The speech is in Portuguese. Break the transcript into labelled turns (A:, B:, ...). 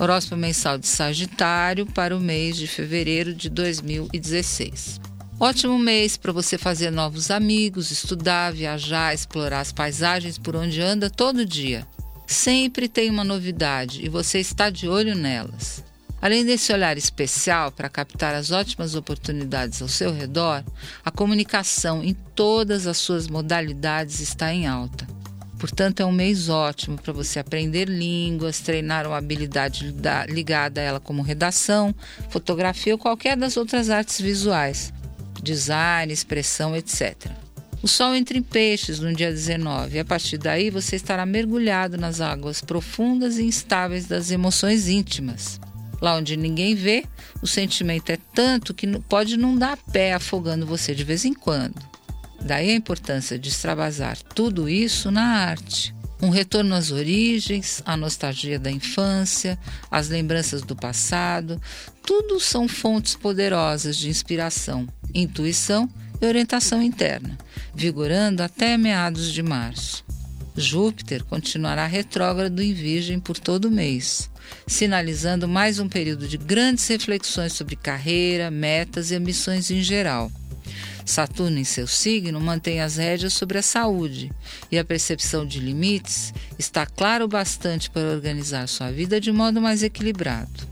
A: Horóscopo mensal de Sagitário para o mês de fevereiro de 2016. Ótimo mês para você fazer novos amigos, estudar, viajar, explorar as paisagens por onde anda todo dia. Sempre tem uma novidade e você está de olho nelas. Além desse olhar especial para captar as ótimas oportunidades ao seu redor, a comunicação em todas as suas modalidades está em alta. Portanto, é um mês ótimo para você aprender línguas, treinar uma habilidade ligada a ela como redação, fotografia ou qualquer das outras artes visuais design, expressão, etc. O Sol entra em peixes no dia 19 e a partir daí você estará mergulhado nas águas profundas e instáveis das emoções íntimas. Lá onde ninguém vê, o sentimento é tanto que pode não dar pé afogando você de vez em quando. Daí a importância de extravasar tudo isso na arte. Um retorno às origens, a nostalgia da infância, as lembranças do passado, tudo são fontes poderosas de inspiração intuição e orientação interna, vigorando até meados de março. Júpiter continuará retrógrado em Virgem por todo o mês, sinalizando mais um período de grandes reflexões sobre carreira, metas e ambições em geral. Saturno, em seu signo, mantém as rédeas sobre a saúde e a percepção de limites está claro bastante para organizar sua vida de modo mais equilibrado.